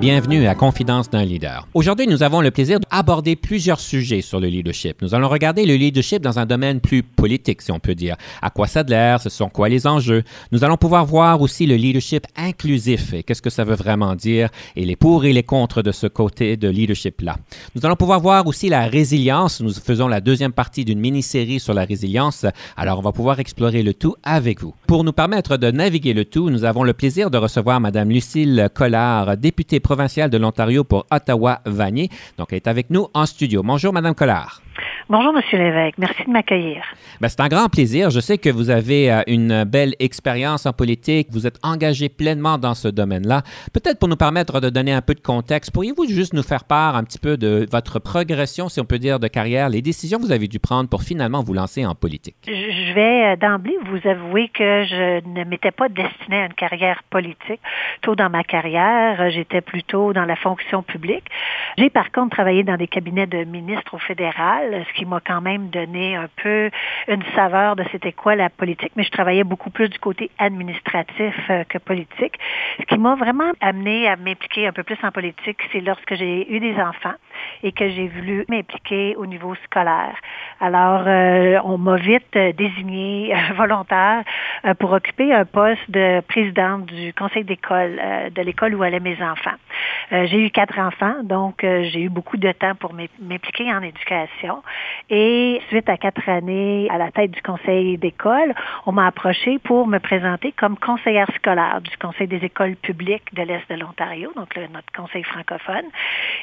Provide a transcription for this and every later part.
Bienvenue à Confidence d'un leader. Aujourd'hui, nous avons le plaisir d'aborder plusieurs sujets sur le leadership. Nous allons regarder le leadership dans un domaine plus politique, si on peut dire. À quoi ça l'air, ce sont quoi les enjeux? Nous allons pouvoir voir aussi le leadership inclusif et qu'est-ce que ça veut vraiment dire et les pour et les contre de ce côté de leadership-là. Nous allons pouvoir voir aussi la résilience. Nous faisons la deuxième partie d'une mini-série sur la résilience. Alors, on va pouvoir explorer le tout avec vous. Pour nous permettre de naviguer le tout, nous avons le plaisir de recevoir Mme Lucille Collard, députée provinciale de l'Ontario pour Ottawa-Vanier. Donc, elle est avec nous en studio. Bonjour, Madame Collard. Bonjour, Monsieur l'évêque. Merci de m'accueillir. Ben, c'est un grand plaisir. Je sais que vous avez euh, une belle expérience en politique. Vous êtes engagé pleinement dans ce domaine-là. Peut-être pour nous permettre de donner un peu de contexte, pourriez-vous juste nous faire part un petit peu de votre progression, si on peut dire, de carrière, les décisions que vous avez dû prendre pour finalement vous lancer en politique? Je vais euh, d'emblée vous avouer que je ne m'étais pas destinée à une carrière politique. Tôt dans ma carrière, euh, j'étais plutôt dans la fonction publique. J'ai par contre travaillé dans des cabinets de ministres au fédéral, ce qui m'a quand même donné un peu une saveur de c'était quoi la politique, mais je travaillais beaucoup plus du côté administratif euh, que politique. Ce qui m'a vraiment amené à m'impliquer un peu plus en politique, c'est lorsque j'ai eu des enfants et que j'ai voulu m'impliquer au niveau scolaire. Alors, euh, on m'a vite euh, désigné volontaire pour occuper un poste de présidente du conseil d'école de l'école où allaient mes enfants. j'ai eu quatre enfants, donc j'ai eu beaucoup de temps pour m'impliquer en éducation. Et suite à quatre années à la tête du conseil d'école, on m'a approché pour me présenter comme conseillère scolaire du conseil des écoles publiques de l'Est de l'Ontario, donc notre conseil francophone.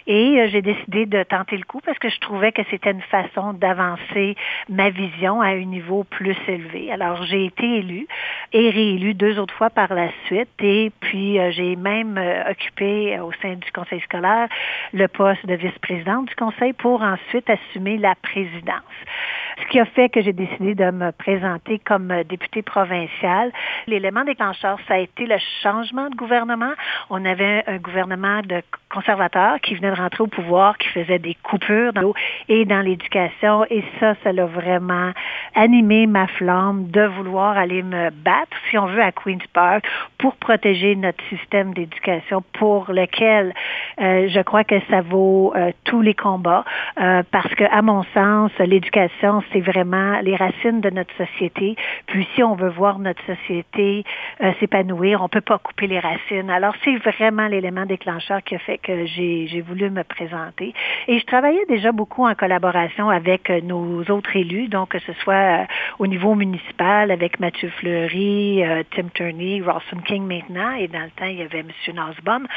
Et euh, j'ai décidé de tenter le coup parce que je trouvais que c'était une façon d'avancer ma vision à un niveau plus élevé. Alors j'ai été élue et réélue deux autres fois par la suite et puis euh, j'ai même euh, occupé au sein du conseil scolaire le poste de vice-présidente du conseil pour ensuite assumer la présidence. Ce qui a fait que j'ai décidé de me présenter comme députée provinciale. L'élément déclencheur, ça a été le changement de gouvernement. On avait un gouvernement de conservateurs qui venait de rentrer au pouvoir, qui faisait des coupures dans l'eau et dans l'éducation. Et ça, ça l'a vraiment animé ma flamme de vouloir aller me battre, si on veut, à Queen's Park pour protéger notre système d'éducation pour lequel euh, je crois que ça vaut euh, tous les combats. Euh, parce que, à mon sens, l'éducation, c'est vraiment les racines de notre société. Puis si on veut voir notre société euh, s'épanouir, on peut pas couper les racines. Alors c'est vraiment l'élément déclencheur qui a fait que j'ai voulu me présenter. Et je travaillais déjà beaucoup en collaboration avec euh, nos autres élus, donc que ce soit euh, au niveau municipal avec Mathieu Fleury, Tim Turney, Rawson King maintenant, et dans le temps il y avait M. Nasbaum,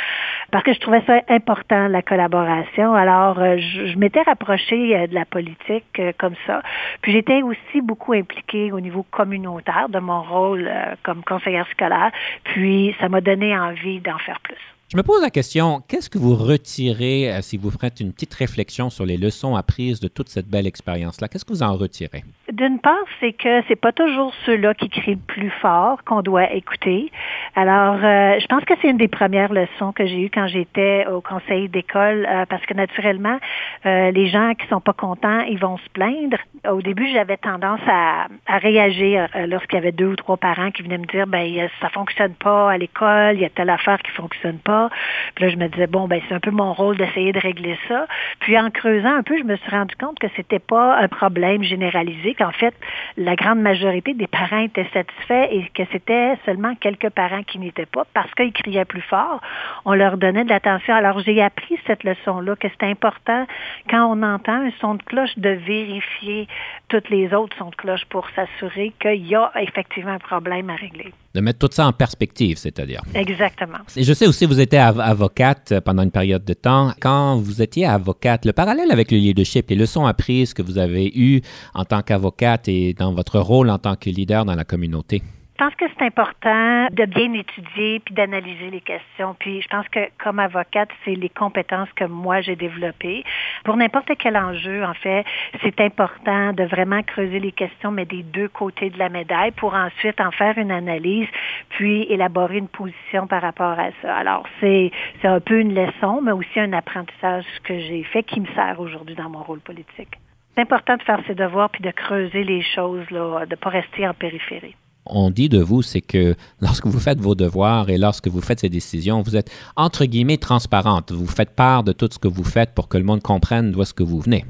parce que je trouvais ça important la collaboration. Alors je, je m'étais rapprochée de la politique comme ça. Puis j'étais aussi beaucoup impliquée au niveau communautaire de mon rôle euh, comme conseillère scolaire. Puis ça m'a donné envie d'en faire plus. Je me pose la question, qu'est-ce que vous retirez euh, si vous faites une petite réflexion sur les leçons apprises de toute cette belle expérience-là? Qu'est-ce que vous en retirez? D'une part, c'est que c'est pas toujours ceux-là qui crient le plus fort qu'on doit écouter. Alors, euh, je pense que c'est une des premières leçons que j'ai eues quand j'étais au conseil d'école, euh, parce que naturellement, les gens qui sont pas contents, ils vont se plaindre. Au début, j'avais tendance à, à réagir lorsqu'il y avait deux ou trois parents qui venaient me dire, ben ça fonctionne pas à l'école, il y a telle affaire qui fonctionne pas. Puis là, je me disais, bon, ben c'est un peu mon rôle d'essayer de régler ça. Puis en creusant un peu, je me suis rendu compte que c'était pas un problème généralisé, qu'en fait, la grande majorité des parents étaient satisfaits et que c'était seulement quelques parents qui n'étaient pas, parce qu'ils criaient plus fort, on leur donnait de l'attention. Alors j'ai appris cette leçon-là, que c'est important quand on entend un son de cloche de vérifier toutes les autres sons de cloche pour s'assurer qu'il y a effectivement un problème à régler. De mettre tout ça en perspective, c'est-à-dire. Exactement. Et je sais aussi que vous étiez avocate pendant une période de temps. Quand vous étiez avocate, le parallèle avec le leadership, les leçons apprises que vous avez eues en tant qu'avocate et dans votre rôle en tant que leader dans la communauté. Je pense que c'est important de bien étudier puis d'analyser les questions. Puis je pense que comme avocate, c'est les compétences que moi j'ai développées. Pour n'importe quel enjeu, en fait, c'est important de vraiment creuser les questions, mais des deux côtés de la médaille, pour ensuite en faire une analyse, puis élaborer une position par rapport à ça. Alors c'est c'est un peu une leçon, mais aussi un apprentissage que j'ai fait qui me sert aujourd'hui dans mon rôle politique. C'est important de faire ses devoirs puis de creuser les choses, là, de pas rester en périphérie on dit de vous, c'est que lorsque vous faites vos devoirs et lorsque vous faites ces décisions, vous êtes entre guillemets transparente. Vous faites part de tout ce que vous faites pour que le monde comprenne d'où est-ce que vous venez.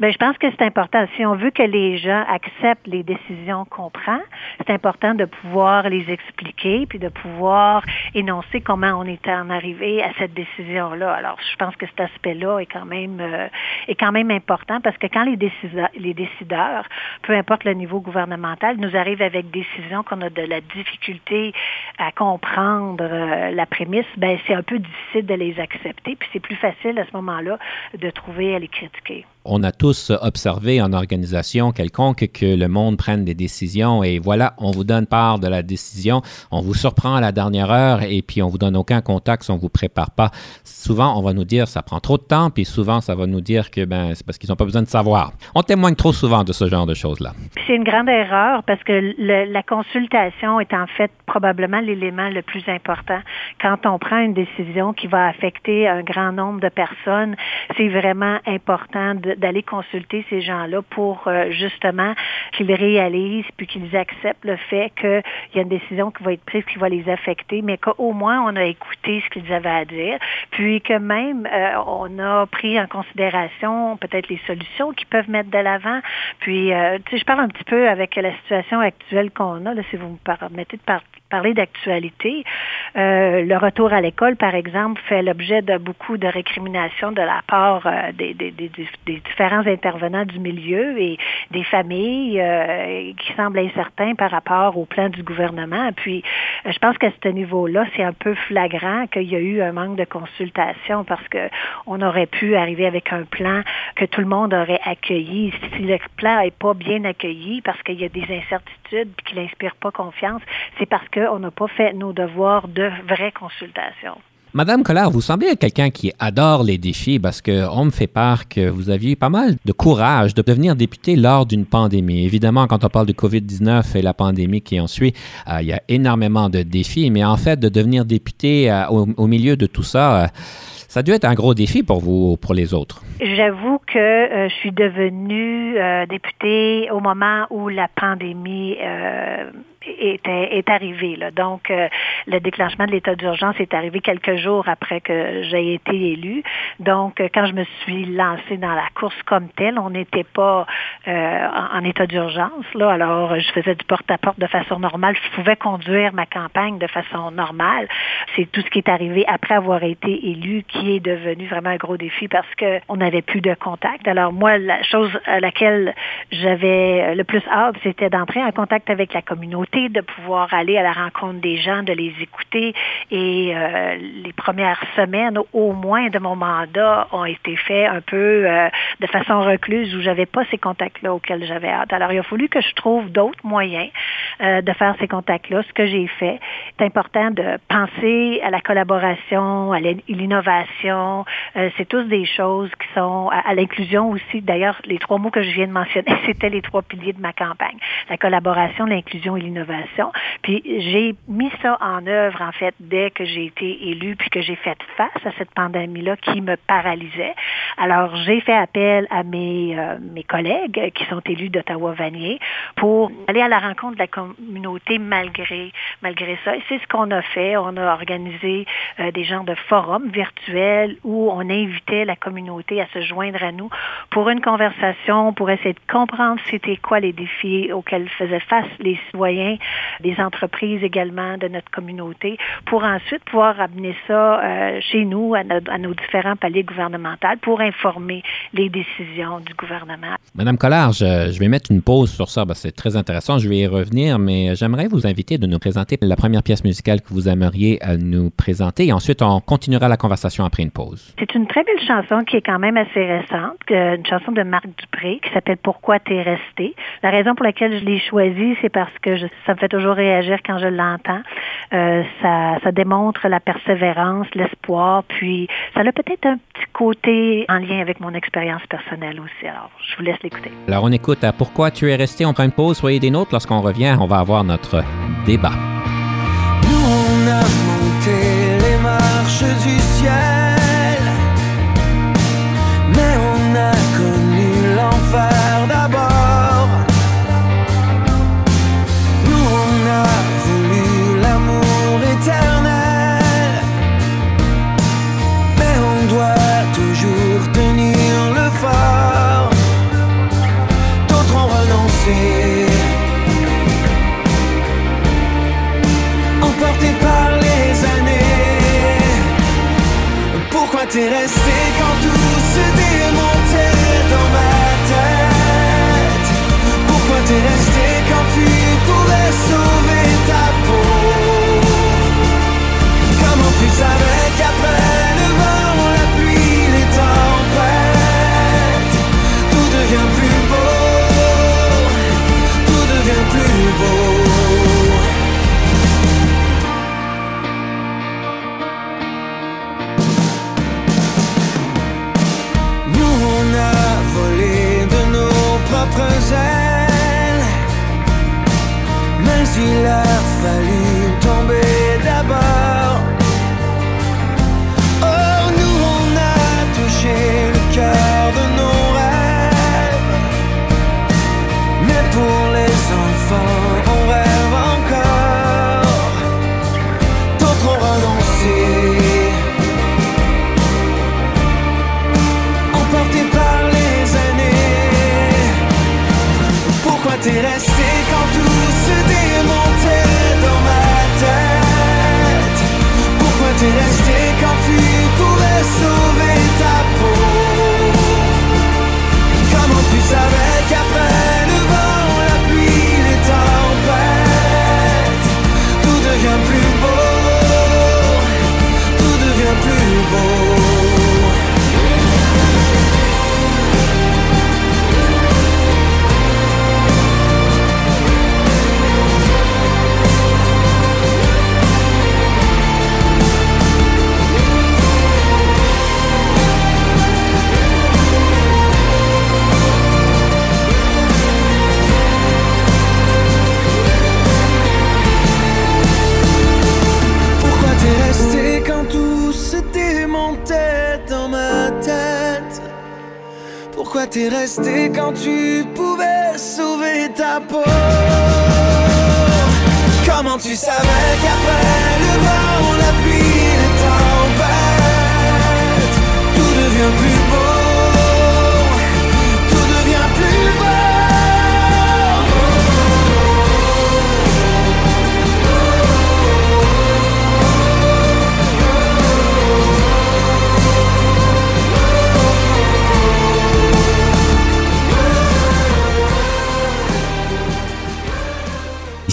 Bien, je pense que c'est important. Si on veut que les gens acceptent les décisions qu'on prend, c'est important de pouvoir les expliquer puis de pouvoir énoncer comment on est en arrivé à cette décision-là. Alors, je pense que cet aspect-là est quand même euh, est quand même important parce que quand les décideurs, peu importe le niveau gouvernemental, nous arrivent avec décisions qu'on a de la difficulté à comprendre euh, la prémisse, ben c'est un peu difficile de les accepter. Puis c'est plus facile à ce moment-là de trouver à les critiquer on a tous observé en organisation quelconque que le monde prenne des décisions et voilà, on vous donne part de la décision, on vous surprend à la dernière heure et puis on vous donne aucun contact si on vous prépare pas. Souvent, on va nous dire ça prend trop de temps, puis souvent ça va nous dire que ben c'est parce qu'ils n'ont pas besoin de savoir. On témoigne trop souvent de ce genre de choses-là. C'est une grande erreur parce que la consultation est en fait probablement l'élément le plus important. Quand on prend une décision qui va affecter un grand nombre de personnes, c'est vraiment important de d'aller consulter ces gens-là pour euh, justement qu'ils réalisent puis qu'ils acceptent le fait qu'il y a une décision qui va être prise qui va les affecter, mais qu'au moins on a écouté ce qu'ils avaient à dire, puis que même euh, on a pris en considération peut-être les solutions qu'ils peuvent mettre de l'avant. Puis, euh, tu sais, je parle un petit peu avec la situation actuelle qu'on a, là, si vous me permettez de parler parler d'actualité. Euh, le retour à l'école, par exemple, fait l'objet de beaucoup de récriminations de la part euh, des, différents intervenants du milieu et des familles euh, qui semblent incertains par rapport au plan du gouvernement. Puis, je pense qu'à ce niveau-là, c'est un peu flagrant qu'il y a eu un manque de consultation parce que on aurait pu arriver avec un plan que tout le monde aurait accueilli. Si le plan n'est pas bien accueilli parce qu'il y a des incertitudes et qu'il n'inspire pas confiance, c'est parce que on n'a pas fait nos devoirs de vraie consultation. Madame Collard, vous semblez être quelqu'un qui adore les défis parce qu'on me fait part que vous aviez pas mal de courage de devenir député lors d'une pandémie. Évidemment, quand on parle de COVID-19 et la pandémie qui en suit, euh, il y a énormément de défis, mais en fait, de devenir député euh, au, milieu de tout ça, euh, ça a dû être un gros défi pour vous ou pour les autres. J'avoue que je suis devenue députée au moment où la pandémie est, est arrivé. Là. Donc, euh, le déclenchement de l'état d'urgence est arrivé quelques jours après que j'ai été élue. Donc, euh, quand je me suis lancée dans la course comme telle, on n'était pas euh, en, état d'urgence. Là, alors, je faisais du porte-à-porte de façon normale. Je pouvais conduire ma campagne de façon normale. C'est tout ce qui est arrivé après avoir été élue qui est devenu vraiment un gros défi parce qu'on plus de contact. Alors, moi, la chose à laquelle j'avais le plus hâte, c'était d'entrer en contact avec la communauté de pouvoir aller à la rencontre des gens, de les écouter. Et euh, les premières semaines, au moins de mon mandat, ont été faites un peu euh, de façon recluse, où j'avais pas ces contacts-là auxquels j'avais hâte. Alors, il a fallu que je trouve d'autres moyens euh, de faire ces contacts-là. Ce que j'ai fait, c'est important de penser à la collaboration, à l'innovation. c'est tous des choses qui à l'inclusion aussi. D'ailleurs, les trois mots que je viens de mentionner, c'était les trois piliers de ma campagne. La collaboration, l'inclusion et l'innovation puis j'ai mis ça en œuvre, en fait, dès que j'ai été élue, puis que j'ai fait face à cette pandémie-là qui me paralysait. Alors, j'ai fait appel à mes, euh, mes collègues qui sont élus d'Ottawa-Vanier pour aller à la rencontre de la communauté malgré, malgré ça. Et c'est ce qu'on a fait. On a organisé euh, des genres de forums virtuels où on invitait la communauté à se joindre à nous pour une conversation, pour essayer de comprendre c'était quoi les défis auxquels faisaient face les citoyens, les entreprises également de notre communauté, pour ensuite pouvoir amener ça euh, chez nous, à, nos différents paliers gouvernementaux, pour informer les décisions du gouvernement. Madame Collard, je, vais mettre une pause sur ça. c'est très intéressant. Je vais y revenir, mais j'aimerais vous inviter de nous présenter la première pièce musicale que vous aimeriez à nous présenter. Et ensuite, on continuera la conversation après une pause. C'est une très belle chanson qui est quand même assez récente, une chanson de Marc Dupré qui s'appelle Pourquoi t'es resté. La raison pour laquelle je l'ai choisie, c'est parce que ça me fait toujours réagir quand je l'entends. Euh, ça, ça démontre la persévérance, l'espoir, puis ça a peut-être un petit côté en lien avec mon expérience personnelle aussi. Alors, je vous laisse l'écouter. Alors, on écoute à Pourquoi tu es resté. On prend une pause. Soyez des nôtres. Lorsqu'on revient, on va avoir notre débat. Nous, on a monté les marches du fire. T'es resté quand tu pouvais sauver ta peau. Comment tu savais qu'après le vent, la pluie, les tempêtes Tout devient plus beau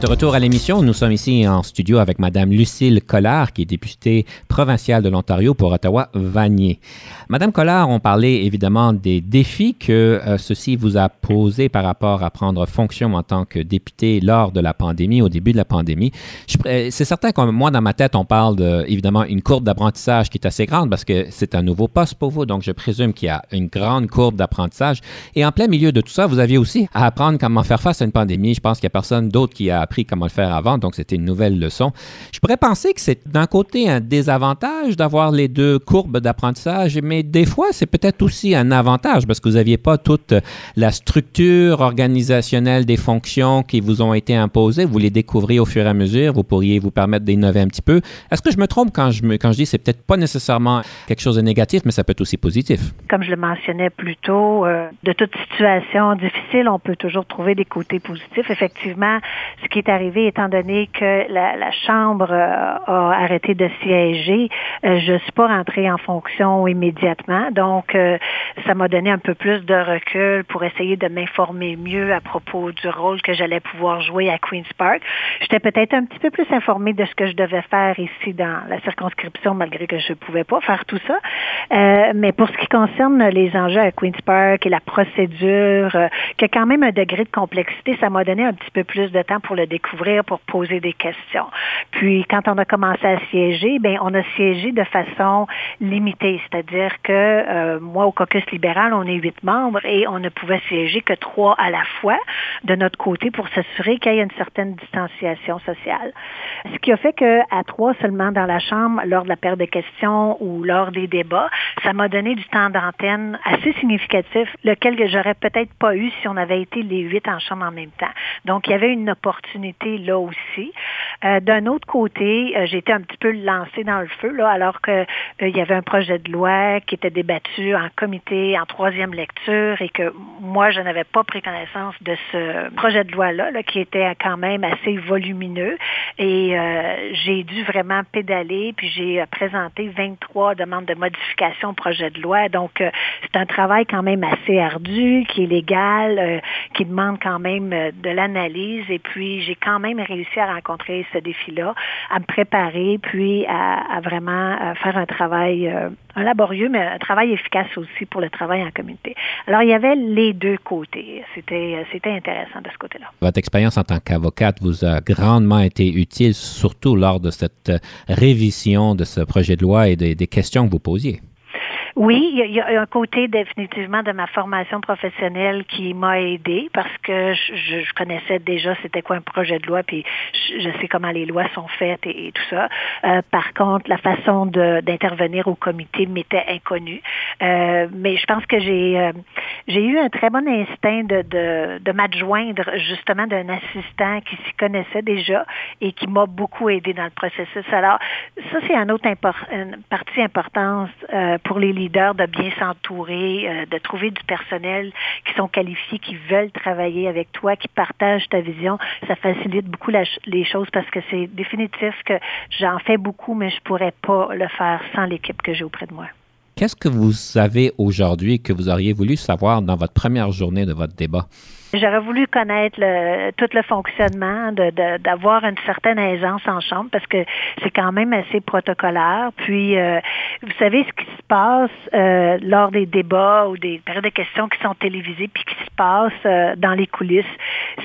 de retour à l'émission, nous sommes ici en studio avec Madame Lucille Collard, qui est députée provinciale de l'Ontario pour Ottawa-Vanier. Madame Collard, on parlait évidemment des défis que euh, ceci vous a posés par rapport à prendre fonction en tant que députée lors de la pandémie, au début de la pandémie. C'est certain que moi, dans ma tête, on parle de, évidemment, une courbe d'apprentissage qui est assez grande parce que c'est un nouveau poste pour vous, donc je présume qu'il y a une grande courbe d'apprentissage. Et en plein milieu de tout ça, vous aviez aussi à apprendre comment faire face à une pandémie. Je pense qu'il n'y a personne d'autre qui a appris comment le faire avant, donc c'était une nouvelle leçon. Je pourrais penser que c'est d'un côté un désavantage d'avoir les deux courbes d'apprentissage, mais des fois, c'est peut-être aussi un avantage parce que vous n'aviez pas toute la structure organisationnelle des fonctions qui vous ont été imposées. Vous les découvrez au fur et à mesure. Vous pourriez vous permettre d'innover un petit peu. Est-ce que je me trompe quand je, me, quand je dis c'est peut-être pas nécessairement quelque chose de négatif, mais ça peut être aussi positif? Comme je le mentionnais plus tôt, euh, de toute situation difficile, on peut toujours trouver des côtés positifs. Effectivement, ce qui est arrivé, étant donné que la, Chambre euh, a arrêté de siéger, euh, je ne suis pas rentrée en fonction immédiatement donc, euh, ça m'a donné un peu plus de recul pour essayer de m'informer mieux à propos du rôle que j'allais pouvoir jouer à Queen's Park. J'étais peut-être un petit peu plus informée de ce que je devais faire ici dans la circonscription, malgré que je ne pouvais pas faire tout ça. Euh, mais pour ce qui concerne les enjeux à Queen's Park et la procédure, euh, qui a quand même un degré de complexité, ça m'a donné un petit peu plus de temps pour le découvrir, pour poser des questions. Puis, quand on a commencé à siéger, ben on a siégé de façon limitée, c'est-à-dire que euh, moi, au caucus libéral, on est huit membres et on ne pouvait siéger que trois à la fois de notre côté pour s'assurer qu'il y ait une certaine distanciation sociale. Ce qui a fait qu'à trois seulement dans la Chambre, lors de la période de questions ou lors des débats, ça m'a donné du temps d'antenne assez significatif, lequel que j'aurais peut-être pas eu si on avait été les huit en Chambre en même temps. Donc, il y avait une opportunité là aussi. Euh, d'un autre côté, euh, été un petit peu lancée dans le feu, là, alors qu'il il y avait un projet de loi qui était débattu en comité en troisième lecture et que moi, je n'avais pas pris connaissance de ce projet de loi-là, qui était quand même assez volumineux. Et euh, j'ai dû vraiment pédaler, puis j'ai euh, présenté 23 demandes de modification au projet de loi. Donc, euh, c'est un travail quand même assez ardu, qui est légal, qui demande quand même de l'analyse. Et puis, j'ai quand même réussi à rencontrer ce défi-là, à me préparer, puis à, vraiment faire un travail un laborieux, mais un travail efficace aussi pour le travail en communauté. Alors, il y avait les deux côtés. C'était, c'était intéressant de ce côté-là. Votre expérience en tant qu'avocate vous a grandement été utile, surtout lors de cette révision de ce projet de loi et des questions que vous posiez. Oui, il y, a un côté définitivement de ma formation professionnelle qui m'a aidé parce que je, connaissais déjà c'était quoi un projet de loi, puis je, sais comment les lois sont faites et, tout ça. Euh, par contre, la façon d'intervenir au comité m'était inconnue. Euh, mais je pense que j'ai euh, j'ai eu un très bon instinct de, de, de m'adjoindre justement d'un assistant qui s'y connaissait déjà et qui m'a beaucoup aidé dans le processus. Alors, ça, c'est un autre une partie importante pour les leaders de bien s'entourer, euh, de trouver du personnel qui sont qualifiés, qui veulent travailler avec toi, qui partagent ta vision. Ça facilite beaucoup les choses parce que c'est définitif que j'en fais beaucoup, mais je pourrais pas le faire sans l'équipe que j'ai auprès de moi. Qu'est-ce que vous savez aujourd'hui que vous auriez voulu savoir dans votre première journée de votre débat? J'aurais voulu connaître le, tout le fonctionnement, d'avoir de, une certaine aisance en chambre parce que c'est quand même assez protocolaire. Puis, euh, vous savez ce qui se passe euh, lors des débats ou des périodes de questions qui sont télévisées puis qui se passe euh, dans les coulisses,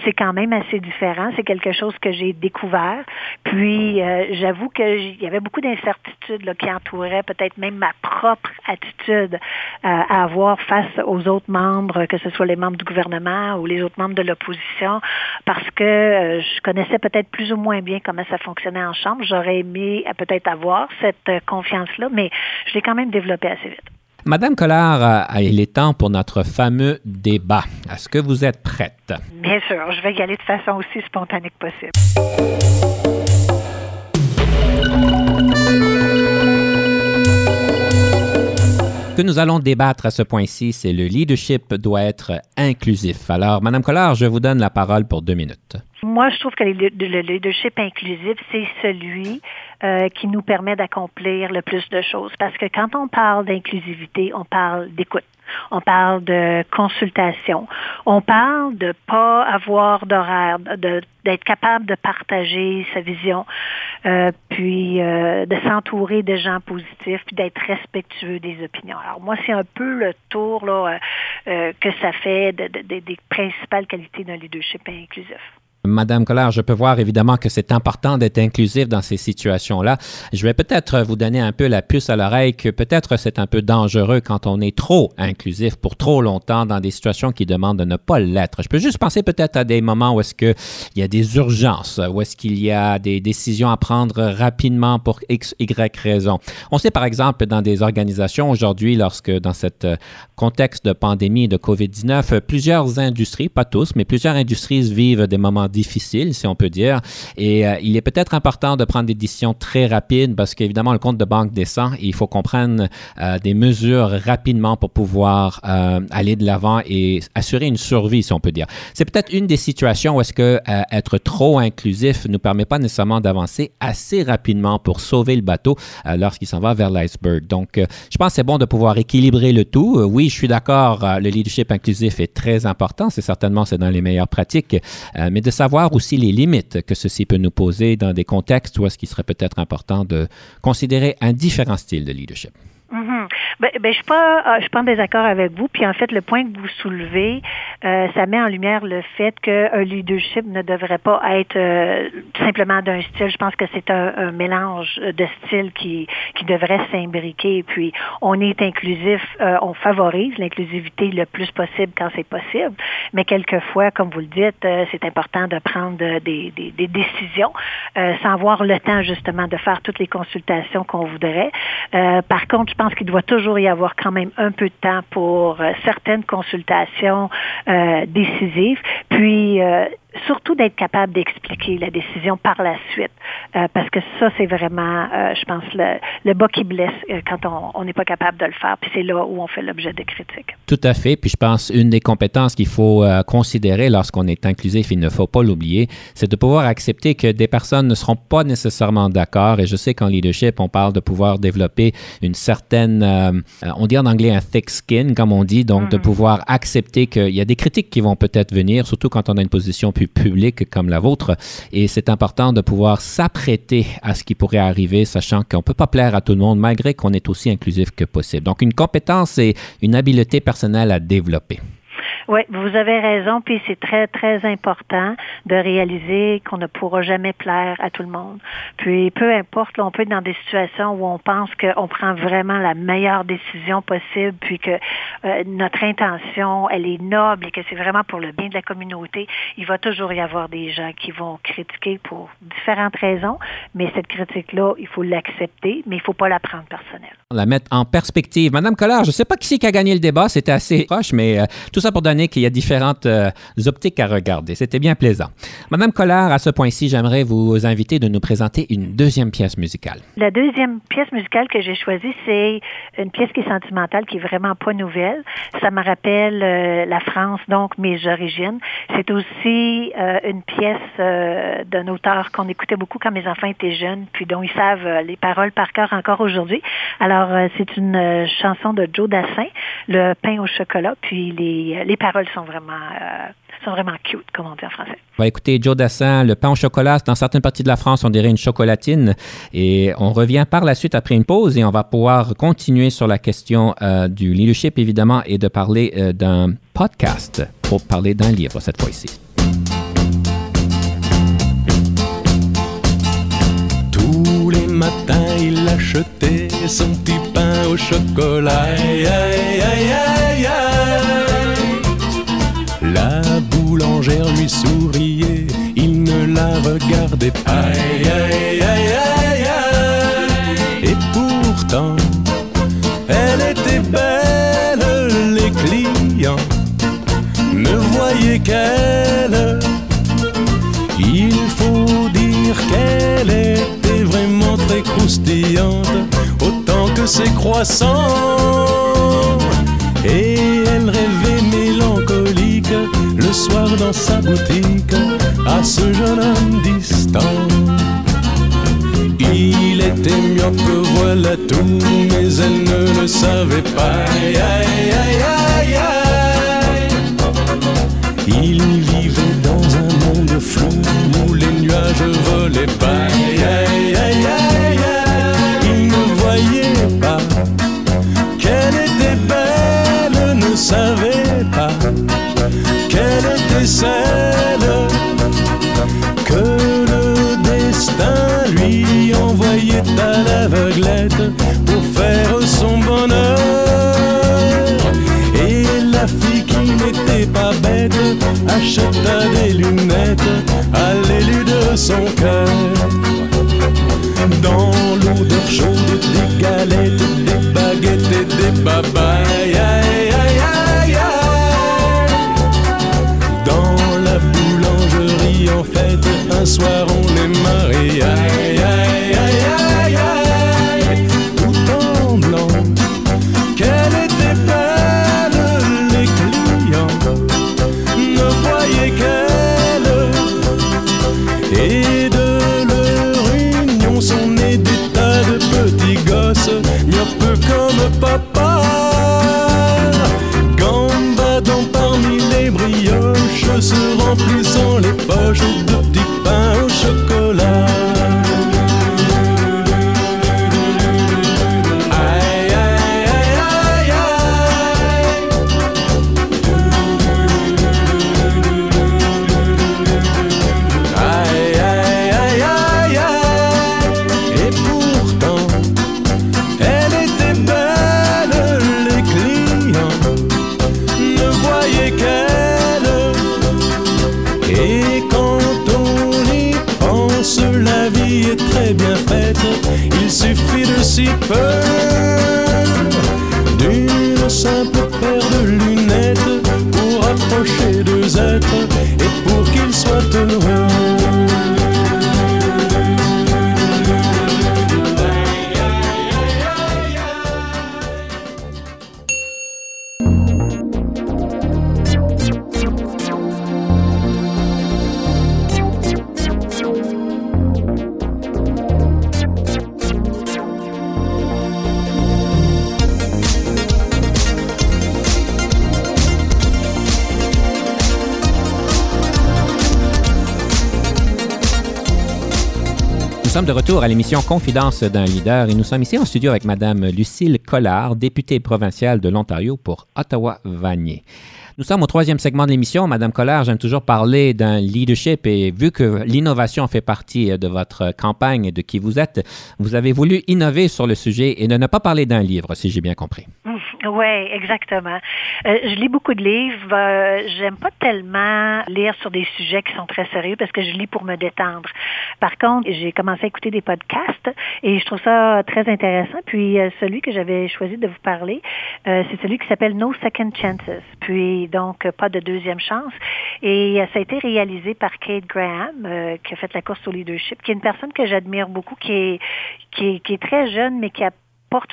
c'est quand même assez différent. C'est quelque chose que j'ai découvert. Puis, j'avoue qu'il y avait beaucoup d'incertitudes qui entouraient peut-être même ma propre attitude à avoir face aux autres membres, que ce soit les membres du gouvernement ou les les autres membres de l'opposition parce que euh, je connaissais peut-être plus ou moins bien comment ça fonctionnait en chambre. J'aurais aimé euh, peut-être avoir cette euh, confiance-là, mais je l'ai quand même développée assez vite. Madame Collard, il est temps pour notre fameux débat. Est-ce que vous êtes prête? Bien sûr, je vais y aller de façon aussi spontanée que possible. Que nous allons débattre à ce point-ci, c'est le leadership doit être inclusif. Alors, Madame Collard, je vous donne la parole pour deux minutes. Moi, je trouve que le leadership inclusif, c'est celui euh, qui nous permet d'accomplir le plus de choses. Parce que quand on parle d'inclusivité, on parle d'écoute. On parle de consultation. On parle de pas avoir d'horaire, d'être capable de partager sa vision, euh, puis euh, de s'entourer de gens positifs, puis d'être respectueux des opinions. Alors moi, c'est un peu le tour là, que ça fait des principales qualités d'un leadership inclusif. Madame Collard, je peux voir évidemment que c'est important d'être inclusif dans ces situations-là. Je vais peut-être vous donner un peu la puce à l'oreille que peut-être c'est un peu dangereux quand on est trop inclusif pour trop longtemps dans des situations qui demandent de ne pas l'être. Je peux juste penser peut-être à des moments où est-ce qu'il y a des urgences, où est-ce qu'il y a des décisions à prendre rapidement pour X, Y raison. On sait par exemple dans des organisations aujourd'hui, lorsque dans ce contexte de pandémie de COVID-19, plusieurs industries, pas tous, mais plusieurs industries vivent des moments difficile, si on peut dire. Et euh, il est peut-être important de prendre des décisions très rapides parce qu'évidemment, le compte de banque descend et il faut qu'on prenne euh, des mesures rapidement pour pouvoir euh, aller de l'avant et assurer une survie, si on peut dire. C'est peut-être une des situations où est-ce que être trop inclusif ne permet pas nécessairement d'avancer assez rapidement pour sauver le bateau lorsqu'il s'en va vers l'iceberg. Donc, je pense que c'est bon de pouvoir équilibrer le tout. oui, je suis d'accord, le leadership inclusif est très important. C'est certainement c'est dans les meilleures pratiques, mais de savoir savoir aussi les limites que ceci peut nous poser dans des contextes où est-ce qu'il serait peut-être important de considérer un différent style de leadership. Mm-hmm. Ben, ben, je suis pas, ah, je suis pas en désaccord avec vous. Puis en fait, le point que vous soulevez, euh, ça met en lumière le fait qu'un leadership ne devrait pas être euh, simplement d'un style. Je pense que c'est un, mélange de styles qui qui devrait s'imbriquer. Puis on est inclusif, euh, on favorise l'inclusivité le plus possible quand c'est possible. Mais quelquefois, comme vous le dites, c'est important de prendre des, des, des décisions sans avoir le temps justement de faire toutes les consultations qu'on voudrait. par contre, je pense qu'il doit toujours y avoir quand même un peu de temps pour euh, certaines consultations euh, décisives. Puis, euh, surtout d'être capable d'expliquer la décision par la suite, euh, parce que ça, c'est vraiment, euh, je pense, le, le, bas qui blesse euh, quand on n'est pas capable de le faire, puis c'est là où on fait l'objet de critiques. Tout à fait, puis je pense une des compétences qu'il faut considérer lorsqu'on est inclusif, il ne faut pas l'oublier, c'est de pouvoir accepter que des personnes ne seront pas nécessairement d'accord, et je sais qu'en leadership, on parle de pouvoir développer une certaine, on dit en anglais un thick skin, comme on dit, donc de mm-hmm. pouvoir accepter qu'il y a des critiques qui vont peut-être venir, surtout quand on a une position public comme la vôtre. Et c'est important de pouvoir s'apprêter à ce qui pourrait arriver, sachant qu'on ne peut pas plaire à tout le monde, malgré qu'on est aussi inclusif que possible. Donc, une compétence et une habileté personnelle à développer. Oui, vous avez raison, puis c'est très, très important de réaliser qu'on ne pourra jamais plaire à tout le monde. Puis peu importe, on peut être dans des situations où on pense qu'on prend vraiment la meilleure décision possible, puis que euh, notre intention, elle est noble et que c'est vraiment pour le bien de la communauté. Il va toujours y avoir des gens qui vont critiquer pour différentes raisons, mais cette critique-là, il faut l'accepter, mais il ne faut pas la prendre personnelle. La mettre en perspective. Madame Collard, je ne sais pas qui c'est qui a gagné le débat, c'était assez proche, mais euh, tout ça pour donner qu'il y a différentes euh, optiques à regarder. C'était bien plaisant. Madame Collard, à ce point-ci, j'aimerais vous inviter de nous présenter une deuxième pièce musicale. La deuxième pièce musicale que j'ai choisie, c'est une pièce qui est sentimentale, qui est vraiment pas nouvelle. Ça me rappelle euh, la France, donc mes origines. C'est aussi euh, une pièce d'un auteur qu'on écoutait beaucoup quand mes enfants étaient jeunes, puis dont ils savent les paroles par cœur encore aujourd'hui. Alors, c'est une chanson de Joe Dassin, Le pain au chocolat, puis les, les paroles sont vraiment, euh, sont vraiment cute, comme on dit en français. On va écouter Joe Dassin, le pain au chocolat. Dans certaines parties de la France, on dirait une chocolatine. Et on revient par la suite après une pause et on va pouvoir continuer sur la question euh, du leadership, évidemment, et de parler euh, d'un podcast pour parler d'un livre cette fois-ci. Tous les matins, il achetait son petit pain au chocolat. Aïe, aïe, aïe, la boulangère lui souriait, il ne la regardait pas. Aïe, aïe, aïe, aïe, aïe. Et pourtant, elle était belle, les clients ne voyaient qu'elle. Il faut dire qu'elle était vraiment très croustillante, autant que ses croissants. Et elle rêvait soir dans sa boutique à ce jeune homme distant. Il était mieux que voilà tout, mais elle ne le savait pas. Acheta des lunettes à l'élu de son cœur. Dans l'odeur chaude des galettes, à l'émission Confidence d'un leader et nous sommes ici en studio avec Madame Lucille Collard, députée provinciale de l'Ontario pour Ottawa-Vanier. Nous sommes au troisième segment de l'émission. Madame Collard, j'aime toujours parler d'un leadership et vu que l'innovation fait partie de votre campagne et de qui vous êtes, vous avez voulu innover sur le sujet et ne pas parler d'un livre, si j'ai bien compris. Oui, exactement. Euh, je lis beaucoup de livres. Euh, J'aime pas tellement lire sur des sujets qui sont très sérieux parce que je lis pour me détendre. Par contre, j'ai commencé à écouter des podcasts et je trouve ça très intéressant. Puis euh, celui que j'avais choisi de vous parler, euh, c'est celui qui s'appelle No Second Chances. Puis donc pas de deuxième chance. Et euh, ça a été réalisé par Kate Graham, euh, qui a fait la course au leadership, qui est une personne que j'admire beaucoup, qui est, qui est, qui est très jeune, mais qui a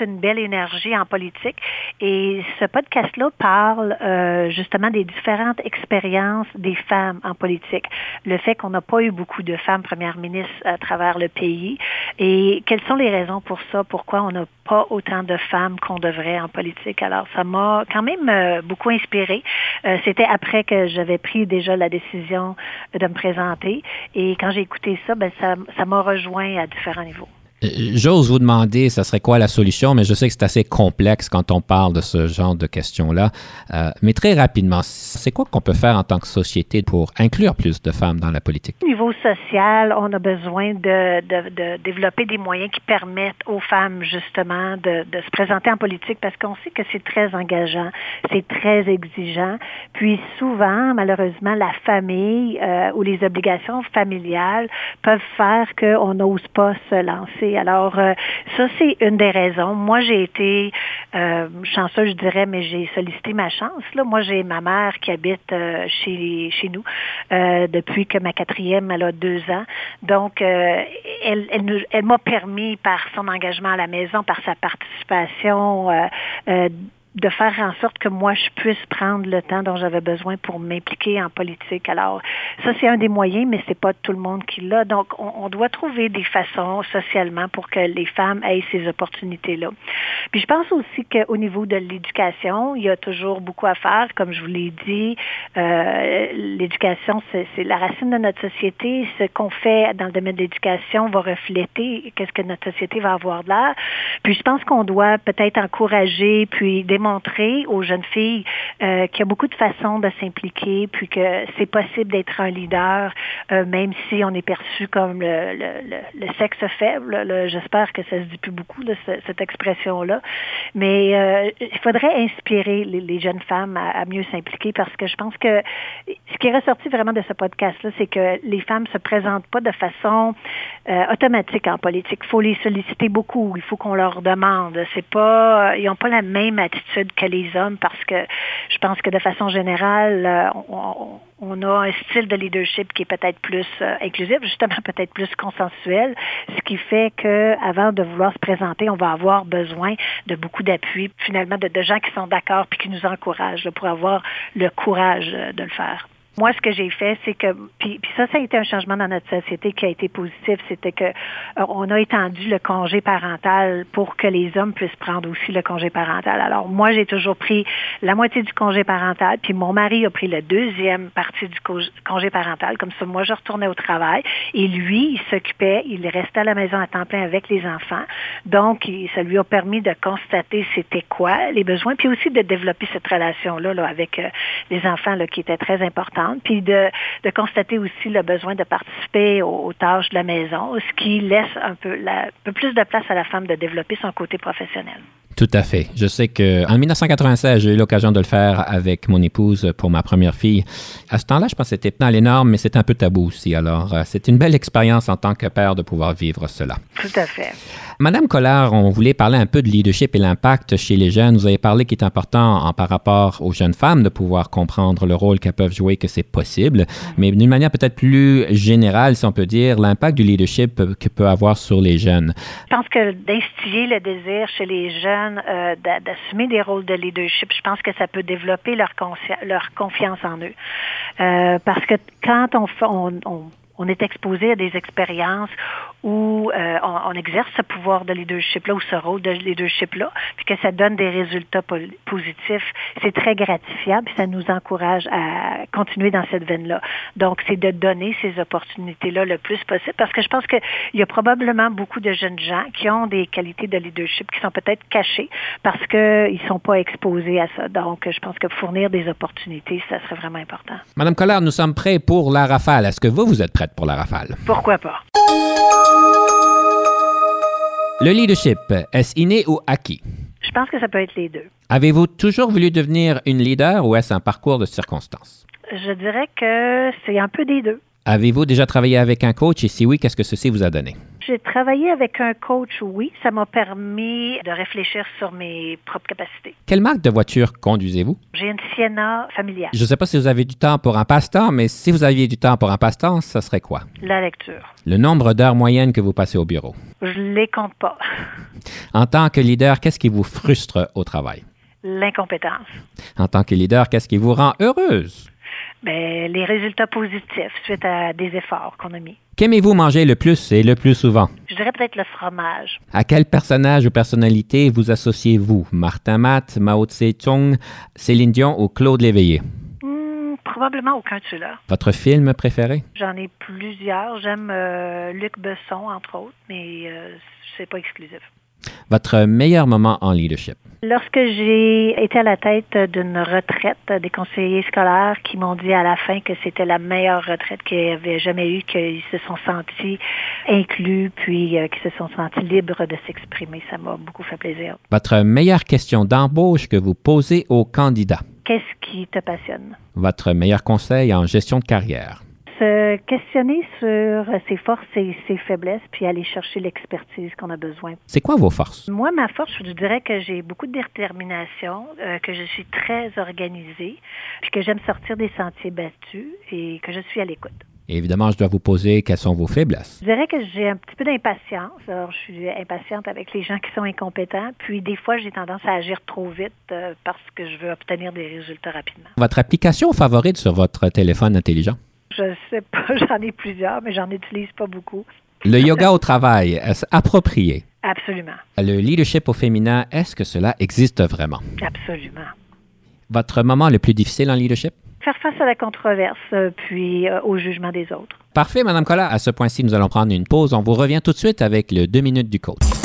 une belle énergie en politique. Et ce podcast-là parle euh, justement des différentes expériences des femmes en politique. Le fait qu'on n'a pas eu beaucoup de femmes premières ministres à travers le pays et quelles sont les raisons pour ça, pourquoi on n'a pas autant de femmes qu'on devrait en politique? Alors, ça m'a quand même euh, beaucoup inspiré. Euh, C'était après que j'avais pris déjà la décision de me présenter. Et quand j'ai écouté ça, ben, ça m'a rejoint à différents niveaux. Euh, J'ose vous demander, ce serait quoi la solution, mais je sais que c'est assez complexe quand on parle de ce genre de questions-là. Euh, mais très rapidement, c'est quoi qu'on peut faire en tant que société pour inclure plus de femmes dans la politique? Au niveau social, on a besoin de, de, de développer des moyens qui permettent aux femmes justement de, de se présenter en politique parce qu'on sait que c'est très engageant, c'est très exigeant. Puis souvent, malheureusement, la famille euh, ou les obligations familiales peuvent faire qu'on n'ose pas se lancer. Alors, euh, ça, c'est une des raisons. Moi, j'ai été euh, chanceuse, je dirais, mais j'ai sollicité ma chance. Là. Moi, j'ai ma mère qui habite euh, chez, chez nous euh, depuis que ma quatrième, elle a deux ans. Donc, euh, elle, elle, elle m'a permis, par son engagement à la maison, par sa participation, de faire en sorte que moi, je puisse prendre le temps dont j'avais besoin pour m'impliquer en politique. Alors, ça, c'est un des moyens, mais c'est pas tout le monde qui l'a. Donc, on, on, doit trouver des façons socialement pour que les femmes aient ces opportunités-là. Puis, je pense aussi qu'au niveau de l'éducation, il y a toujours beaucoup à faire. Comme je vous l'ai dit, euh, l'éducation, c'est la racine de notre société. Ce qu'on fait dans le domaine de l'éducation va refléter qu'est-ce que notre société va avoir de l'air. Puis, je pense qu'on doit peut-être encourager puis aux jeunes filles euh, qu'il y a beaucoup de façons de s'impliquer, puis que c'est possible d'être un leader, euh, même si on est perçu comme le, le, le, sexe faible. J'espère que ça se dit plus beaucoup, de cette expression-là. Mais euh, il faudrait inspirer les, jeunes femmes à, mieux s'impliquer parce que je pense que ce qui est ressorti vraiment de ce podcast-là, c'est que les femmes se présentent pas de façon euh, automatique en politique. Il faut les solliciter beaucoup. Il faut qu'on leur demande. C'est pas, ils n'ont pas la même attitude que les hommes parce que je pense que de façon générale, euh, on, a un style de leadership qui est peut-être plus euh, inclusif, justement peut-être plus consensuel, ce qui fait que avant de vouloir se présenter, on va avoir besoin de beaucoup d'appui, finalement de, gens qui sont d'accord puis qui nous encouragent pour avoir le courage de le faire. Moi, ce que j'ai fait, c'est que, puis, ça, ça a été un changement dans notre société qui a été positif, c'était que euh, on a étendu le congé parental pour que les hommes puissent prendre aussi le congé parental. Alors, moi, j'ai toujours pris la moitié du congé parental, puis mon mari a pris la deuxième partie du congé parental. Comme ça, moi, je retournais au travail et lui, il s'occupait, il restait à la maison à temps plein avec les enfants. Donc, ça lui a permis de constater c'était quoi les besoins, puis aussi de développer cette relation-là là, avec euh, les enfants là, qui était très importante puis de, constater aussi le besoin de participer aux, tâches de la maison, ce qui laisse un peu plus de place à la femme de développer son côté professionnel. Tout à fait. Je sais qu'en 1996, j'ai eu l'occasion de le faire avec mon épouse pour ma première fille. À ce temps-là, je pense que c'était dans les normes, mais c'était un peu tabou aussi. Alors, euh, c'est une belle expérience en tant que père de pouvoir vivre cela. Tout à fait. Madame Collard, on voulait parler un peu de leadership et l'impact chez les jeunes. Vous avez parlé qu'il est important en, par rapport aux jeunes femmes de pouvoir comprendre le rôle qu'elles peuvent jouer, que c'est possible. Mais d'une manière peut-être plus générale, si on peut dire, l'impact du leadership que peut avoir sur les jeunes. Je pense que d'instiller le désir chez les jeunes euh, d'assumer des rôles de leadership, je pense que ça peut développer leur, confiance en eux. Euh, parce que quand on, on, on on est exposé à des expériences où euh, on, exerce ce pouvoir de leadership-là ou ce rôle de leadership-là, puis que ça donne des résultats positifs, c'est très gratifiant, puis ça nous encourage à continuer dans cette veine-là. Donc, c'est de donner ces opportunités-là le plus possible, parce que je pense qu'il y a probablement beaucoup de jeunes gens qui ont des qualités de leadership qui sont peut-être cachées parce qu'ils ne sont pas exposés à ça. Donc, je pense que fournir des opportunités, ça serait vraiment important. Madame Collard, nous sommes prêts pour la rafale. Est-ce que vous, vous êtes prête? Pour la rafale? Pourquoi pas? Le leadership, est-ce inné ou acquis? Je pense que ça peut être les deux. Avez-vous toujours voulu devenir une leader ou est-ce un parcours de circonstances? Je dirais que c'est un peu des deux. Avez-vous déjà travaillé avec un coach? Et si oui, qu'est-ce que ceci vous a donné? J'ai travaillé avec un coach, oui. Ça m'a permis de réfléchir sur mes propres capacités. Quelle marque de voiture conduisez-vous? J'ai une Sienna familiale. Je ne sais pas si vous avez du temps pour un passe-temps, mais si vous aviez du temps pour un passe-temps, ça serait quoi? La lecture. Le nombre d'heures moyennes que vous passez au bureau? Je ne les compte pas. En tant que leader, qu'est-ce qui vous frustre au travail? L'incompétence. En tant que leader, qu'est-ce qui vous rend heureuse? Bien, les résultats positifs suite à des efforts qu'on a mis. Qu'aimez-vous manger le plus et le plus souvent? Je dirais peut-être le fromage. À quel personnage ou personnalité vous associez-vous? Martin Matt, Mao Tse-tung, Céline Dion ou Claude Léveillé? Hmm, probablement aucun de ceux-là. Votre film préféré? J'en ai plusieurs. J'aime euh, Luc Besson, entre autres, mais euh, c'est pas exclusif. Votre meilleur moment en leadership? Lorsque j'ai été à la tête d'une retraite des conseillers scolaires qui m'ont dit à la fin que c'était la meilleure retraite qu'ils avaient jamais eue, qu'ils se sont sentis inclus, puis euh, qu'ils se sont sentis libres de s'exprimer, ça m'a beaucoup fait plaisir. Votre meilleure question d'embauche que vous posez aux candidats? Qu'est-ce qui te passionne? Votre meilleur conseil en gestion de carrière? Se questionner sur ses forces et ses faiblesses, puis aller chercher l'expertise qu'on a besoin. C'est quoi vos forces? Moi, ma force, je dirais que j'ai beaucoup de détermination, euh, que je suis très organisée, puis que j'aime sortir des sentiers battus et que je suis à l'écoute. Et évidemment, je dois vous poser quelles sont vos faiblesses. Je dirais que j'ai un petit peu d'impatience. Alors, je suis impatiente avec les gens qui sont incompétents. Puis, des fois, j'ai tendance à agir trop vite euh, parce que je veux obtenir des résultats rapidement. Votre application favorite sur votre téléphone intelligent? Je sais pas, j'en ai plusieurs, mais j'en utilise pas beaucoup. Le yoga au travail, est-ce approprié? Absolument. Le leadership au féminin, est-ce que cela existe vraiment? Absolument. Votre moment le plus difficile en leadership? Faire face à la controverse, euh, puis euh, au jugement des autres. Parfait, Madame Collard. À ce point-ci, nous allons prendre une pause. On vous revient tout de suite avec le deux minutes du coach.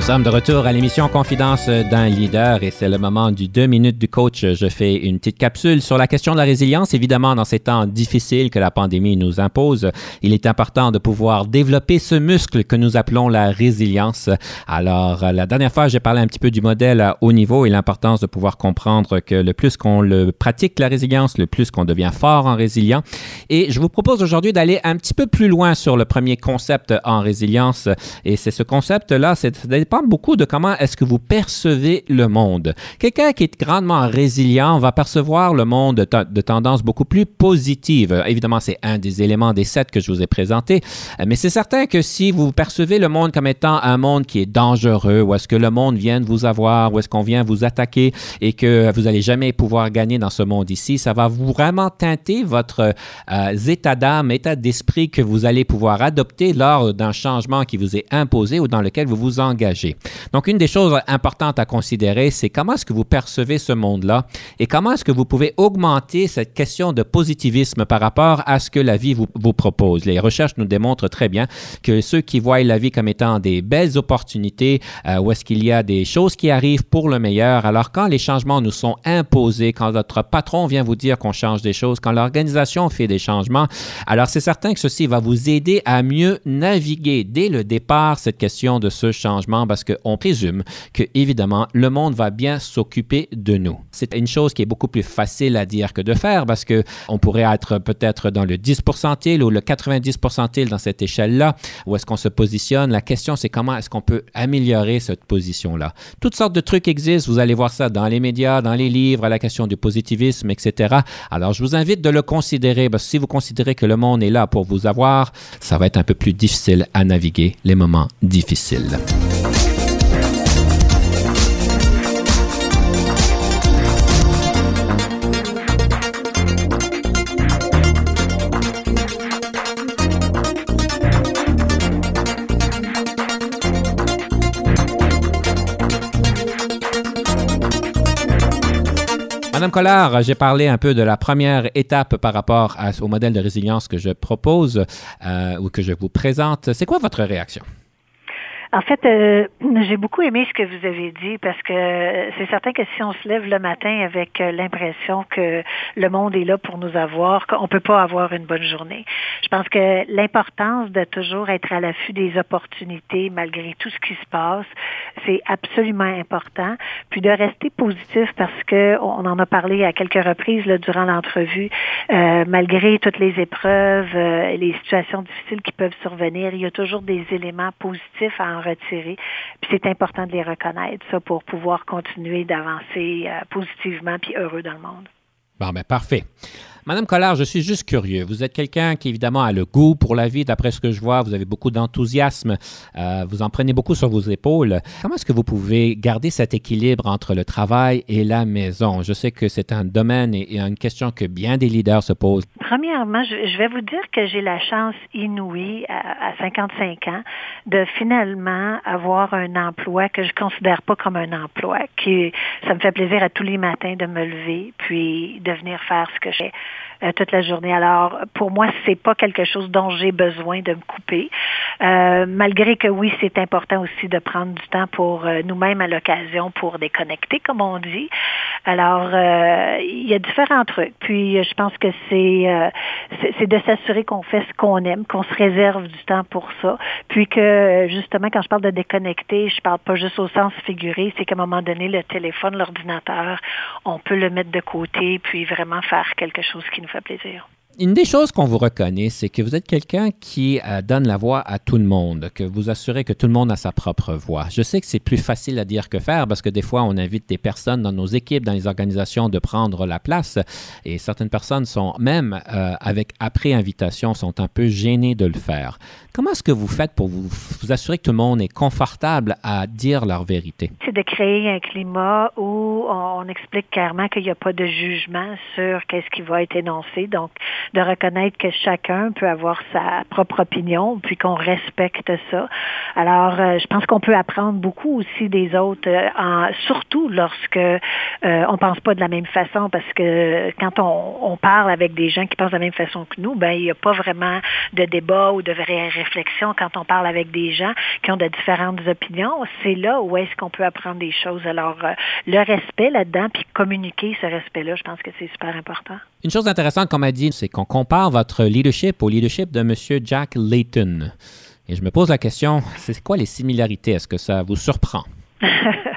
Nous sommes de retour à l'émission Confidence d'un leader et c'est le moment du deux minutes du coach. Je fais une petite capsule sur la question de la résilience. Évidemment, dans ces temps difficiles que la pandémie nous impose, il est important de pouvoir développer ce muscle que nous appelons la résilience. Alors, la dernière fois, j'ai parlé un petit peu du modèle à haut niveau et l'importance de pouvoir comprendre que le plus qu'on le pratique, la résilience, le plus qu'on devient fort en résilient. Et je vous propose aujourd'hui d'aller un petit peu plus loin sur le premier concept en résilience. Et c'est ce concept-là, c'est dépend beaucoup de comment est-ce que vous percevez le monde. Quelqu'un qui est grandement résilient va percevoir le monde de, de tendance beaucoup plus positive. Évidemment, c'est un des éléments des sept que je vous ai présentés, mais c'est certain que si vous percevez le monde comme étant un monde qui est dangereux, ou est-ce que le monde vient de vous avoir, ou est-ce qu'on vient vous attaquer et que vous n'allez jamais pouvoir gagner dans ce monde ici, ça va vraiment teinter votre euh, état d'âme, état d'esprit que vous allez pouvoir adopter lors d'un changement qui vous est imposé ou dans lequel vous vous engagez. Donc, une des choses importantes à considérer, c'est comment est-ce que vous percevez ce monde-là et comment est-ce que vous pouvez augmenter cette question de positivisme par rapport à ce que la vie vous, propose. Les recherches nous démontrent très bien que ceux qui voient la vie comme étant des belles opportunités, euh, où est-ce qu'il y a des choses qui arrivent pour le meilleur, alors quand les changements nous sont imposés, quand votre patron vient vous dire qu'on change des choses, quand l'organisation fait des changements, alors c'est certain que ceci va vous aider à mieux naviguer dès le départ cette question de ce changement parce qu'on présume que, évidemment, le monde va bien s'occuper de nous. C'est une chose qui est beaucoup plus facile à dire que de faire parce que on pourrait être peut-être dans le 10 percentile ou le 90 percentile dans cette échelle-là. Où est-ce qu'on se positionne? La question, c'est comment est-ce qu'on peut améliorer cette position-là? Toutes sortes de trucs existent. Vous allez voir ça dans les médias, dans les livres, à la question du positivisme, etc. Alors, je vous invite de le considérer parce que si vous considérez que le monde est là pour vous avoir, ça va être un peu plus difficile à naviguer les moments difficiles. Madame Collard, j'ai parlé un peu de la première étape par rapport à, au modèle de résilience que je propose euh, ou que je vous présente. C'est quoi votre réaction? En fait, euh, j'ai beaucoup aimé ce que vous avez dit parce que c'est certain que si on se lève le matin avec euh, l'impression que le monde est là pour nous avoir, qu'on peut pas avoir une bonne journée. Je pense que l'importance de toujours être à l'affût des opportunités malgré tout ce qui se passe, c'est absolument important. Puis de rester positif parce que on en a parlé à quelques reprises durant l'entrevue, euh, malgré toutes les épreuves, euh, les situations difficiles qui peuvent survenir, il y a toujours des éléments positifs à retirer. Puis c'est important de les reconnaître, ça, pour pouvoir continuer d'avancer euh, positivement puis heureux dans le monde. Bon, ben parfait. Madame Collard, je suis juste curieux. Vous êtes quelqu'un qui, évidemment, a le goût pour la vie, d'après ce que je vois. Vous avez beaucoup d'enthousiasme. Euh, vous en prenez beaucoup sur vos épaules. Comment est-ce que vous pouvez garder cet équilibre entre le travail et la maison? Je sais que c'est un domaine et, une question que bien des leaders se posent. Premièrement, je, vais vous dire que j'ai la chance inouïe à, 55 ans de finalement avoir un emploi que je considère pas comme un emploi, qui ça me fait plaisir à tous les matins de me lever puis de venir faire ce que j'ai euh, toute la journée. Alors, pour moi, c'est pas quelque chose dont j'ai besoin de me couper. Euh, malgré que oui, c'est important aussi de prendre du temps pour euh, nous-mêmes à l'occasion pour déconnecter, comme on dit. Alors, il y a différents trucs. Puis, je pense que c'est c'est de s'assurer qu'on fait ce qu'on aime, qu'on se réserve du temps pour ça. Puis que, justement, quand je parle de déconnecter, je parle pas juste au sens figuré, c'est qu'à un moment donné, le téléphone, l'ordinateur, on peut le mettre de côté, puis vraiment faire quelque chose qui nous fait plaisir. Une des choses qu'on vous reconnaît, c'est que vous êtes quelqu'un qui euh, donne la voix à tout le monde, que vous assurez que tout le monde a sa propre voix. Je sais que c'est plus facile à dire que faire parce que des fois, on invite des personnes dans nos équipes, dans les organisations de prendre la place et certaines personnes sont même, euh, avec après invitation, sont un peu gênées de le faire. Comment est-ce que vous faites pour vous, vous, assurer que tout le monde est confortable à dire leur vérité? C'est de créer un climat où on explique clairement qu'il n'y a pas de jugement sur qu'est-ce qui va être énoncé. Donc, de reconnaître que chacun peut avoir sa propre opinion, puis qu'on respecte ça. Alors, euh, je pense qu'on peut apprendre beaucoup aussi des autres, euh, en, surtout lorsque euh, on pense pas de la même façon, parce que quand on, parle avec des gens qui pensent de la même façon que nous, ben il n'y a pas vraiment de débat ou de vraie réflexion quand on parle avec des gens qui ont de différentes opinions. C'est là où est-ce qu'on peut apprendre des choses. Alors, le respect là-dedans, puis communiquer ce respect-là, je pense que c'est super important. Une chose intéressante qu'on m'a dit, c'est compare votre leadership au leadership de M. Jack Layton. Et je me pose la question, c'est quoi les similarités? Est-ce que ça vous surprend?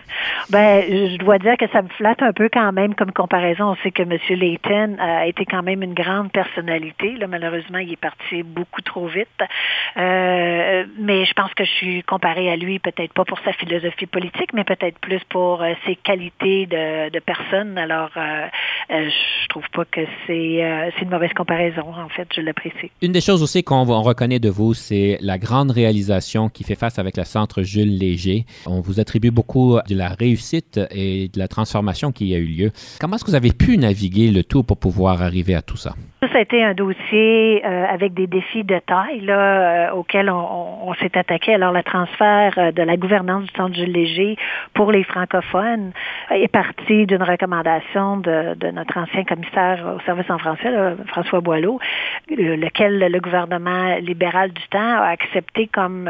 Ben, je dois dire que ça me flatte un peu quand même comme comparaison. On sait que M. Layton a été quand même une grande personnalité. Là, malheureusement, il est parti beaucoup trop vite. Euh, mais je pense que je suis comparée à lui, peut-être pas pour sa philosophie politique, mais peut-être plus pour euh, ses qualités de, personne. Alors, euh, euh je trouve pas que c'est euh, une mauvaise comparaison. En fait, je l'apprécie. Une des choses aussi qu'on reconnaît de vous, c'est la grande réalisation qui fait face avec le Centre Jules Léger. On vous attribue beaucoup de la réussite et de la transformation qui a eu lieu. Comment est-ce que vous avez pu naviguer le tout pour pouvoir arriver à tout ça? Ça, a été un dossier euh, avec des défis de taille là, euh, auxquels on, s'est attaqué. Alors, le transfert euh, de la gouvernance du Centre Jules Léger pour les francophones est parti d'une recommandation de, notre ancien commissaire au service en français, François Boileau, lequel le gouvernement libéral du temps a accepté comme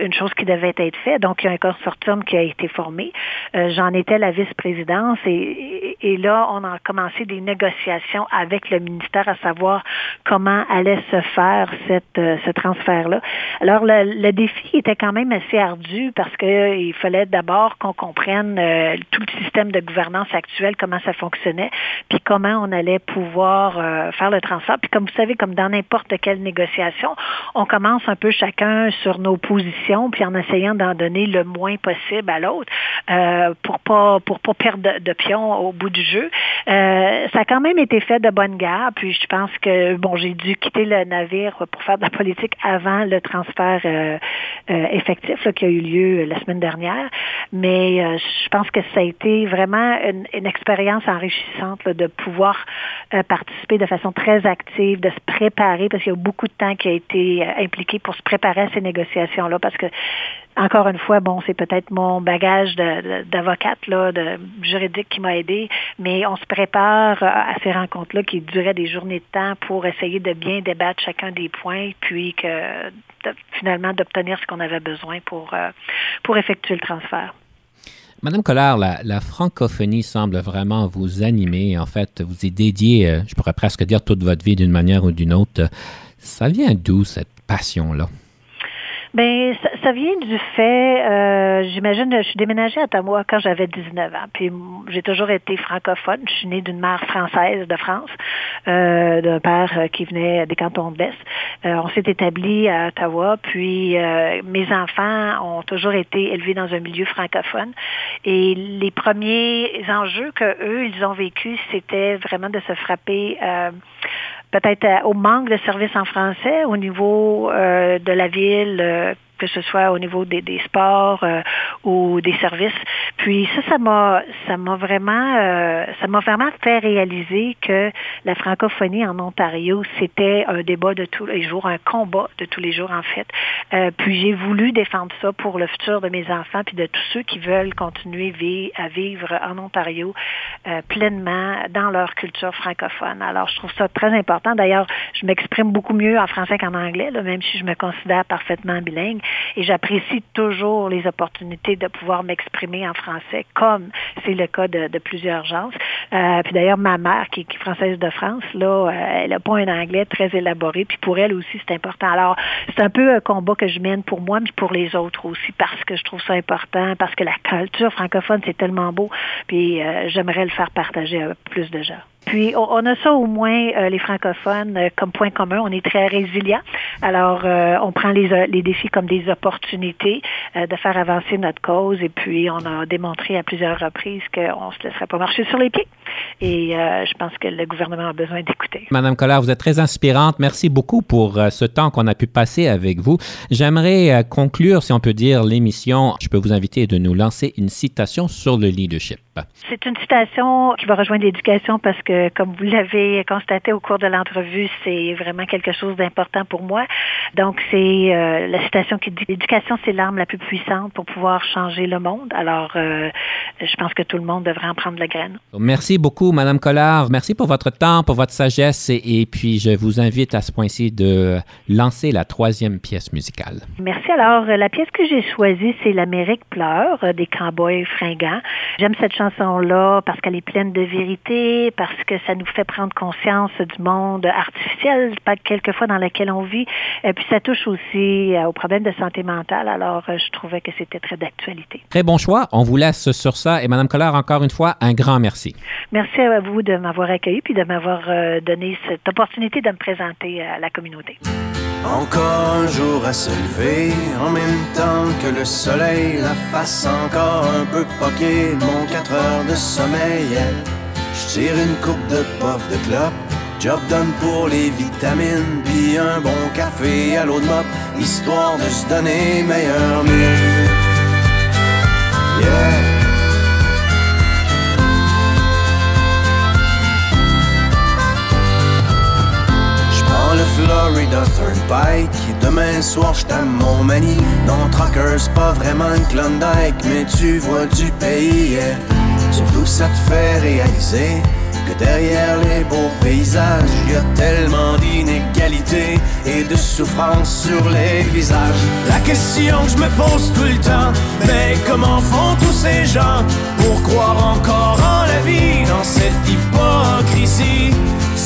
une chose qui devait être faite. Donc, il y a un consortium qui a été formé. J'en étais la vice-présidence et, et, là, on a commencé des négociations avec le ministère à savoir comment allait se faire cette, euh, ce transfert-là. Alors, le, défi était quand même assez ardu parce qu'il euh, fallait d'abord qu'on comprenne euh, tout le système de gouvernance actuel, comment ça fonctionnait, puis comment on allait pouvoir faire le transfert. Puis comme vous savez, comme dans n'importe quelle négociation, on commence un peu chacun sur nos positions, puis en essayant d'en donner le moins possible à l'autre pour pas pour pas perdre de, pion au bout jeu. ça a quand même été fait de bonne guerre, puis je pense que bon, j'ai dû quitter le navire pour faire de la politique avant le transfert euh, euh, effectif qui a eu lieu la semaine dernière. Mais euh, je pense que ça a été vraiment une, expérience enrichissante de pouvoir participer de façon très active, de se préparer, parce qu'il y a beaucoup de temps qui a été impliqué pour se préparer à ces négociations-là, parce que encore une fois, bon, c'est peut-être mon bagage d'avocate, là, de juridique qui m'a aidé, mais on se prépare à ces rencontres-là qui duraient des journées de temps pour essayer de bien débattre chacun des points, puis que finalement d'obtenir ce qu'on avait besoin pour, euh, pour effectuer le transfert. Madame Collard, la, francophonie semble vraiment vous animer. En fait, vous y dédiez, euh, je pourrais presque dire, toute votre vie d'une manière ou d'une autre. Ça vient d'où cette passion-là? Ben, ça, ça vient du fait, euh, j'imagine, je suis déménagée à Ottawa quand j'avais 19 ans. Puis j'ai toujours été francophone. Je suis née d'une mère française de France, euh, d'un père euh, qui venait des cantons de l'Est. Euh, on s'est établi à Ottawa. Puis euh, mes enfants ont toujours été élevés dans un milieu francophone. Et les premiers enjeux que eux ils ont vécu, c'était vraiment de se frapper. Peut-être euh, au manque de services en français au niveau euh, de la ville, euh, que ce soit au niveau des, des sports euh, ou des services. Puis ça, ça m'a, ça m'a vraiment, euh, ça m'a vraiment fait réaliser que la francophonie en Ontario, c'était un débat de tous les jours, un combat de tous les jours en fait. Euh, puis j'ai voulu défendre ça pour le futur de mes enfants puis de tous ceux qui veulent continuer à vivre en Ontario euh, pleinement dans leur culture francophone. Alors je trouve ça très important. D'ailleurs, je m'exprime beaucoup mieux en français qu'en anglais, là, même si je me considère parfaitement bilingue. Et j'apprécie toujours les opportunités de pouvoir m'exprimer en français, comme c'est le cas de, de plusieurs gens. Euh, puis d'ailleurs, ma mère, qui, qui est française de France, là, euh, elle n'a pas un anglais très élaboré, puis pour elle aussi, c'est important. Alors, c'est un peu un combat que je mène pour moi, mais pour les autres aussi, parce que je trouve ça important, parce que la culture francophone, c'est tellement beau, puis euh, j'aimerais le faire partager à plus de gens. Puis on, a ça au moins euh, les francophones euh, comme point commun. On est très résilients. Alors euh, on prend les, les défis comme des opportunités euh, de faire avancer notre cause. Et puis on a démontré à plusieurs reprises qu'on se laisserait pas marcher sur les pieds. Et je pense que le gouvernement a besoin d'écouter. Madame Collard, vous êtes très inspirante. Merci beaucoup pour ce temps qu'on a pu passer avec vous. J'aimerais conclure, si on peut dire, l'émission. Je peux vous inviter de nous lancer une citation sur le leadership. C'est une citation qui va rejoindre l'éducation parce que, comme vous l'avez constaté au cours de l'entrevue, c'est vraiment quelque chose d'important pour moi. Donc, c'est euh, la citation qui dit l'éducation, c'est l'arme la plus puissante pour pouvoir changer le monde. Alors, euh, je pense que tout le monde devrait en prendre la graine. Merci beaucoup, Madame Collard. Merci pour votre temps, pour votre sagesse. Et, et puis, je vous invite à ce point-ci de lancer la troisième pièce musicale. Merci. Alors, la pièce que j'ai choisie, c'est L'Amérique pleure euh, des Cowboys fringants. J'aime cette chanson-là parce qu'elle est pleine de vérité, parce que ça nous fait prendre conscience du monde artificiel, quelquefois dans lequel on vit. Et puis, ça touche aussi euh, aux problèmes de santé mentale. Alors, euh, je trouvais que c'était très d'actualité. Très bon choix. On vous laisse sur ça. Et Madame Collard, encore une fois, un grand merci. Merci à vous de m'avoir accueilli puis de m'avoir euh, donné cette opportunité de me présenter à la communauté. Encore un jour à se lever, en même temps que le soleil, la face encore un peu poquée, mon 4 heures de sommeil. Je tire une coupe de puff de clope, job done pour les vitamines, puis un bon café à l'eau de mop, histoire de se donner meilleur mieux. Yeah. Florida Turnpike Demain soir je mon mani Non Trucker c'est pas vraiment une Klondike Mais tu vois du pays. Surtout ça te fait réaliser Que derrière les beaux paysages Y a tellement d'inégalités Et de souffrance sur les visages. La question que je me pose tout le temps Mais comment font tous ces gens Pour croire encore en la vie Dans cette hypocrisie?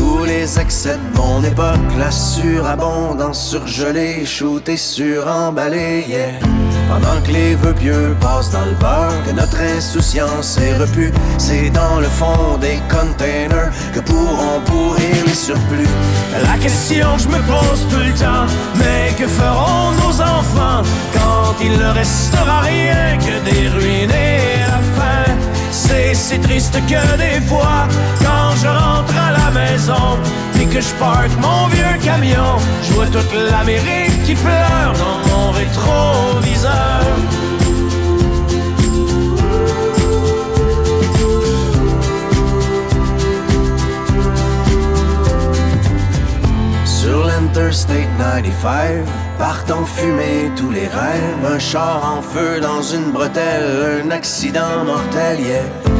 tous les excès de mon époque, la surabondance surgelée, shootée, suremballée, yeah. Pendant que les vœux pieux passent dans le beurre, que notre insouciance est repue, c'est dans le fond des containers que pourront pourrir les surplus. La question que je me pose tout le temps, mais que feront nos enfants quand il ne restera rien que des ruines et la? C'est si triste que des fois, je rentre à la maison, puis que je parque mon vieux camion, je vois toute l'Amérique qui pleure dans mon rétroviseur. Sur l'Interstate 95, partent en fumée tous les rêves. Un char en feu dans une bretelle, un accident mortel, yeah.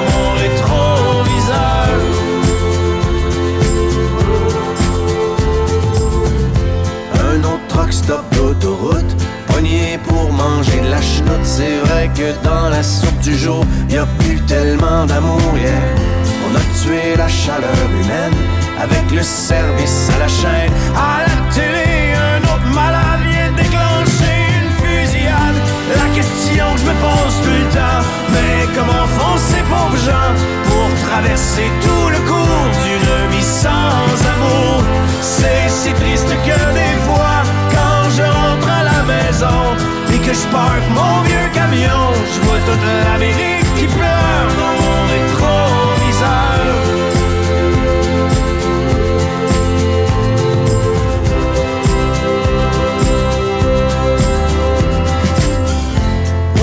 stop d'autoroute, pogné pour manger de la chenoute. C'est vrai que dans la soupe du jour, y a plus tellement d'amour, yeah. On a tué la chaleur humaine avec le service à la chaîne. À la télé, un autre malade vient déclencher une fusillade. La question que je me pose tout le temps, mais comment font ces pauvres gens pour traverser tout le cours d'une vie sans amour? C'est si triste que des fois, et que je parque mon vieux camion, je vois toute l'Amérique qui pleure dans mon rétroviseur.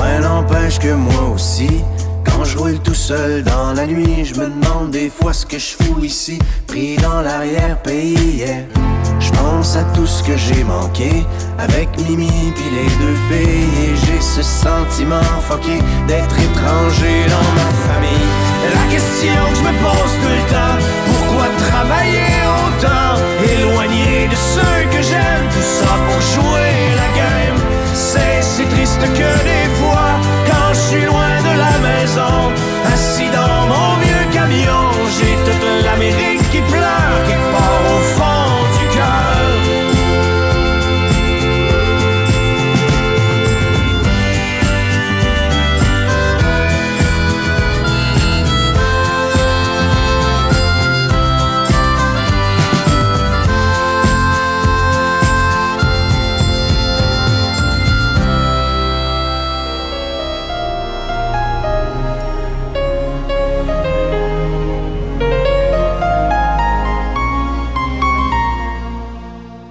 Ouais, n'empêche que moi aussi, quand je roule tout seul dans la nuit, je me demande des fois ce que je fous ici, pris dans l'arrière-pays. yeah. Je pense à tout ce que j'ai manqué avec Mimi puis les deux filles et j'ai ce sentiment fucké d'être étranger dans ma famille. La question que je me pose tout le temps, pourquoi travailler autant, éloigné de ceux que j'aime, tout ça pour jouer la game. C'est si triste que des fois, quand je suis loin de la maison, assis dans mon vieux camion,